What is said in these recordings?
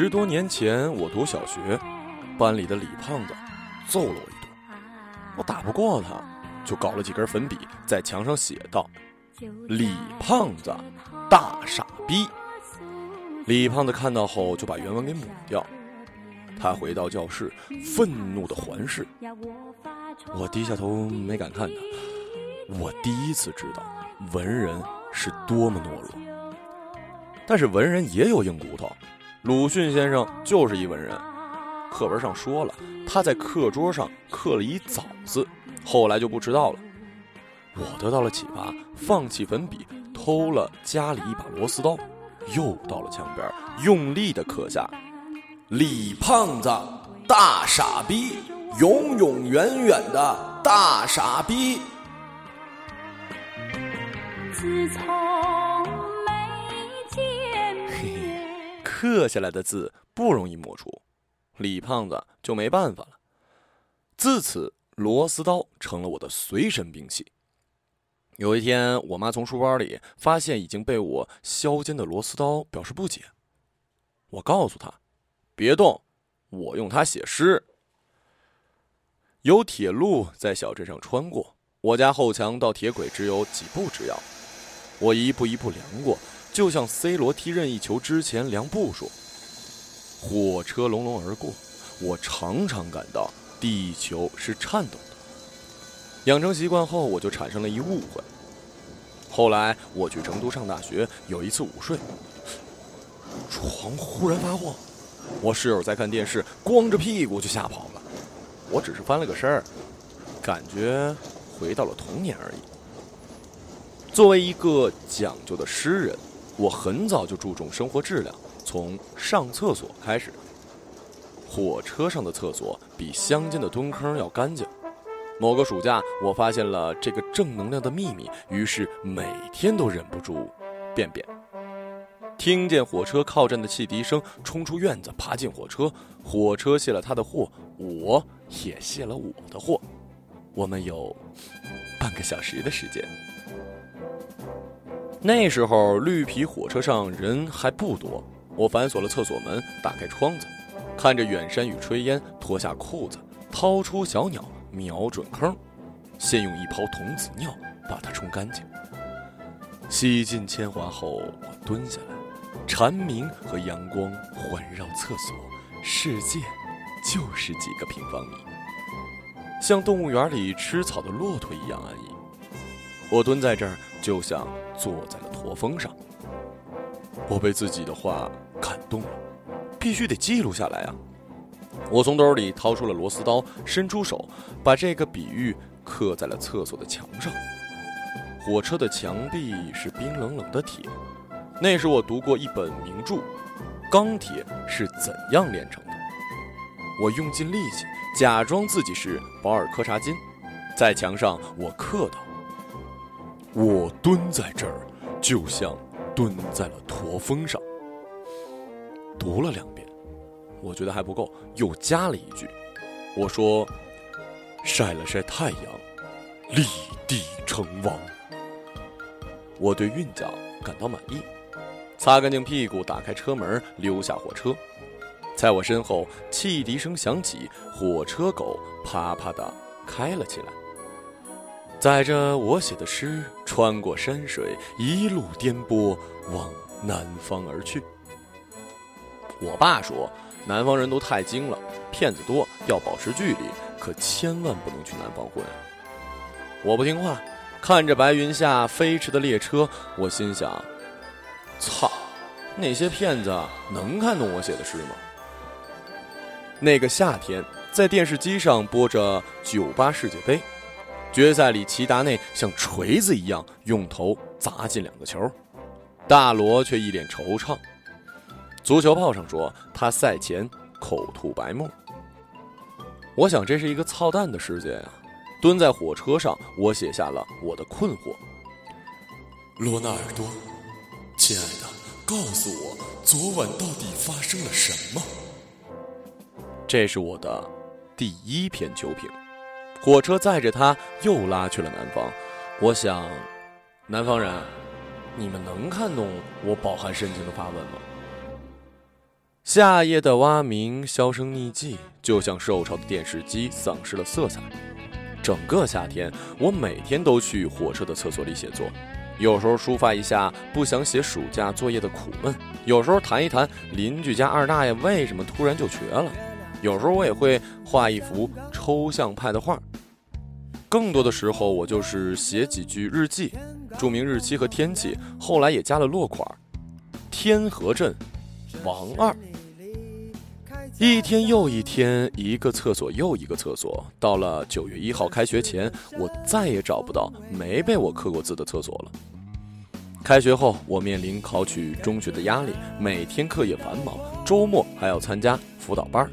十多年前，我读小学，班里的李胖子揍了我一顿，我打不过他，就搞了几根粉笔在墙上写道：“李胖子，大傻逼。”李胖子看到后就把原文给抹掉。他回到教室，愤怒的环视。我低下头没敢看他。我第一次知道文人是多么懦弱。但是文人也有硬骨头。鲁迅先生就是一文人。课文上说了，他在课桌上刻了一枣字，后来就不知道了。我得到了启发，放弃粉笔，偷了家里一把螺丝刀，又到了墙边，用力的刻下。李胖子，大傻逼，永永远远的大傻逼。自从刻下来的字不容易抹除，李胖子就没办法了。自此，螺丝刀成了我的随身兵器。有一天，我妈从书包里发现已经被我削尖的螺丝刀，表示不解。我告诉她。别动，我用它写诗。有铁路在小镇上穿过，我家后墙到铁轨只有几步之遥。我一步一步量过，就像 C 罗踢任意球之前量步数。火车隆隆而过，我常常感到地球是颤抖的。养成习惯后，我就产生了一误会。后来我去成都上大学，有一次午睡，床忽然发晃。我室友在看电视，光着屁股就吓跑了。我只是翻了个身儿，感觉回到了童年而已。作为一个讲究的诗人，我很早就注重生活质量，从上厕所开始。火车上的厕所比乡间的蹲坑要干净。某个暑假，我发现了这个正能量的秘密，于是每天都忍不住便便。听见火车靠站的汽笛声，冲出院子，爬进火车。火车卸了他的货，我也卸了我的货。我们有半个小时的时间。那时候绿皮火车上人还不多，我反锁了厕所门，打开窗子，看着远山与炊烟，脱下裤子，掏出小鸟，瞄准坑，先用一泡童子尿把它冲干净。洗尽铅华后，我蹲下来。蝉鸣和阳光环绕厕所，世界就是几个平方米，像动物园里吃草的骆驼一样安逸。我蹲在这儿，就像坐在了驼峰上。我被自己的话感动了，必须得记录下来啊！我从兜里掏出了螺丝刀，伸出手，把这个比喻刻在了厕所的墙上。火车的墙壁是冰冷冷的铁。那时我读过一本名著，《钢铁是怎样炼成的》。我用尽力气，假装自己是保尔柯察金，在墙上我刻道：“我蹲在这儿，就像蹲在了驼峰上。”读了两遍，我觉得还不够，又加了一句：“我说，晒了晒太阳，立地成王。”我对韵脚感到满意。擦干净屁股，打开车门，溜下火车。在我身后，汽笛声响起，火车狗啪啪地开了起来，载着我写的诗，穿过山水，一路颠簸往南方而去。我爸说，南方人都太精了，骗子多，要保持距离，可千万不能去南方混。我不听话，看着白云下飞驰的列车，我心想。操！那些骗子能看懂我写的诗吗？那个夏天，在电视机上播着酒吧世界杯决赛里，齐达内像锤子一样用头砸进两个球，大罗却一脸惆怅。足球报上说他赛前口吐白沫。我想这是一个操蛋的世界啊！蹲在火车上，我写下了我的困惑。罗纳尔多。亲爱的，告诉我昨晚到底发生了什么？这是我的第一篇球评。火车载着他又拉去了南方。我想，南方人，你们能看懂我饱含深情的发问吗？夏夜的蛙鸣销声匿迹，就像受潮的电视机丧失了色彩。整个夏天，我每天都去火车的厕所里写作，有时候抒发一下不想写暑假作业的苦闷，有时候谈一谈邻居家二大爷为什么突然就瘸了，有时候我也会画一幅抽象派的画。更多的时候，我就是写几句日记，注明日期和天气，后来也加了落款：天河镇王二。一天又一天，一个厕所又一个厕所。到了九月一号开学前，我再也找不到没被我刻过字的厕所了。开学后，我面临考取中学的压力，每天课业繁忙，周末还要参加辅导班儿，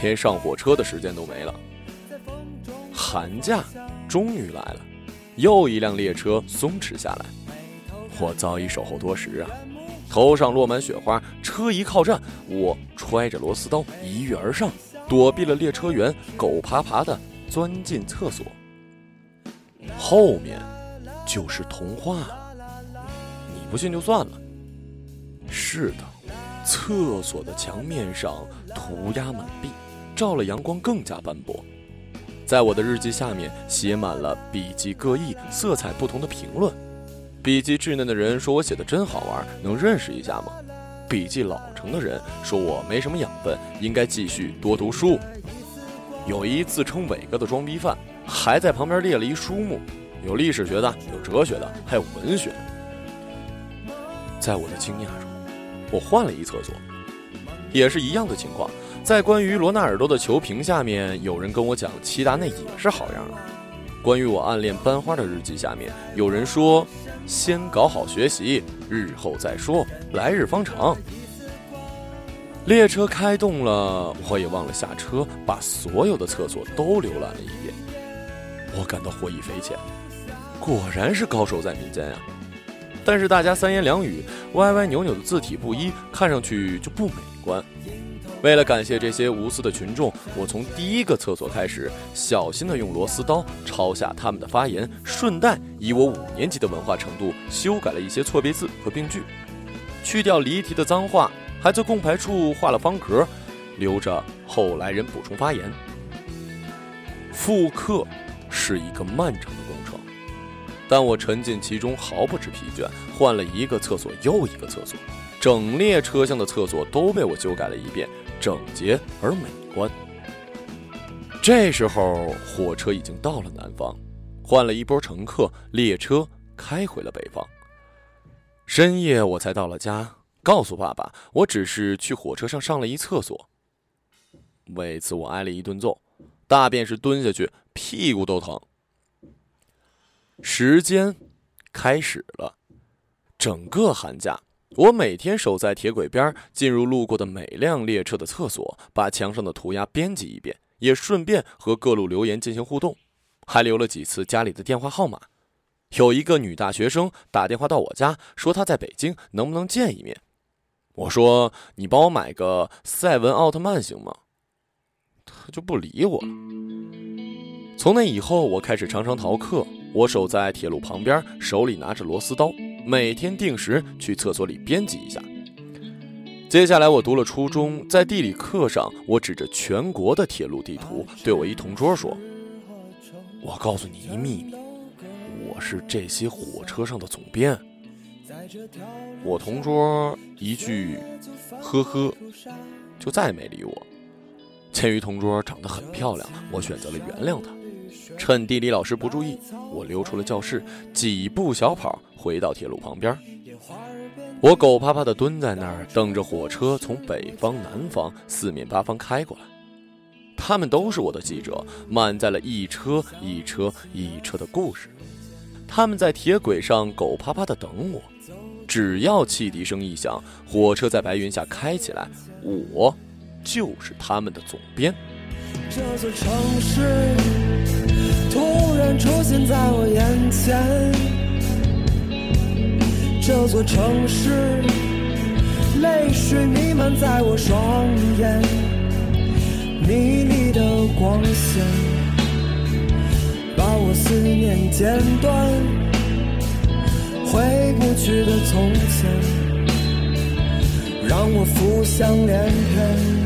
连上火车的时间都没了。寒假终于来了，又一辆列车松弛下来，我早已守候多时啊。头上落满雪花，车一靠站，我揣着螺丝刀一跃而上，躲避了列车员，狗爬爬的钻进厕所。后面就是童话了，你不信就算了。是的，厕所的墙面上涂鸦满壁，照了阳光更加斑驳。在我的日记下面写满了笔记各异、色彩不同的评论。笔记稚嫩的人说我写的真好玩，能认识一下吗？笔记老成的人说我没什么养分，应该继续多读书。有一自称伟哥的装逼犯，还在旁边列了一书目，有历史学的，有哲学的，还有文学。在我的惊讶中，我换了一厕所，也是一样的情况。在关于罗纳尔多的球评下面，有人跟我讲齐达内也是好样的。关于我暗恋班花的日记下面，有人说。先搞好学习，日后再说，来日方长。列车开动了，我也忘了下车，把所有的厕所都浏览了一遍。我感到获益匪浅，果然是高手在民间呀。但是大家三言两语、歪歪扭扭的字体不一，看上去就不美观。为了感谢这些无私的群众，我从第一个厕所开始，小心地用螺丝刀抄下他们的发言，顺带以我五年级的文化程度修改了一些错别字和病句，去掉离题的脏话，还在共排处画了方格，留着后来人补充发言。复刻是一个漫长的工程，但我沉浸其中毫不知疲倦，换了一个厕所又一个厕所，整列车厢的厕所都被我修改了一遍。整洁而美观。这时候，火车已经到了南方，换了一波乘客，列车开回了北方。深夜，我才到了家，告诉爸爸，我只是去火车上上了一厕所。为此，我挨了一顿揍，大便是蹲下去，屁股都疼。时间开始了，整个寒假。我每天守在铁轨边，进入路过的每辆列车的厕所，把墙上的涂鸦编辑一遍，也顺便和各路留言进行互动，还留了几次家里的电话号码。有一个女大学生打电话到我家，说她在北京，能不能见一面？我说：“你帮我买个赛文奥特曼行吗？”她就不理我了。从那以后，我开始常常逃课，我守在铁路旁边，手里拿着螺丝刀。每天定时去厕所里编辑一下。接下来我读了初中，在地理课上，我指着全国的铁路地图，对我一同桌说：“我告诉你一秘密，我是这些火车上的总编。”我同桌一句“呵呵”，就再也没理我。鉴于同桌长得很漂亮，我选择了原谅她。趁地理老师不注意，我溜出了教室，几步小跑回到铁路旁边。我狗趴趴地蹲在那儿，等着火车从北方、南方四面八方开过来。他们都是我的记者，满载了一车一车一车的故事。他们在铁轨上狗趴趴地等我，只要汽笛声一响，火车在白云下开起来，我就是他们的总编。这座城市。突然出现在我眼前，这座城市，泪水弥漫在我双眼，迷离的光线，把我思念剪断，回不去的从前，让我浮想联翩。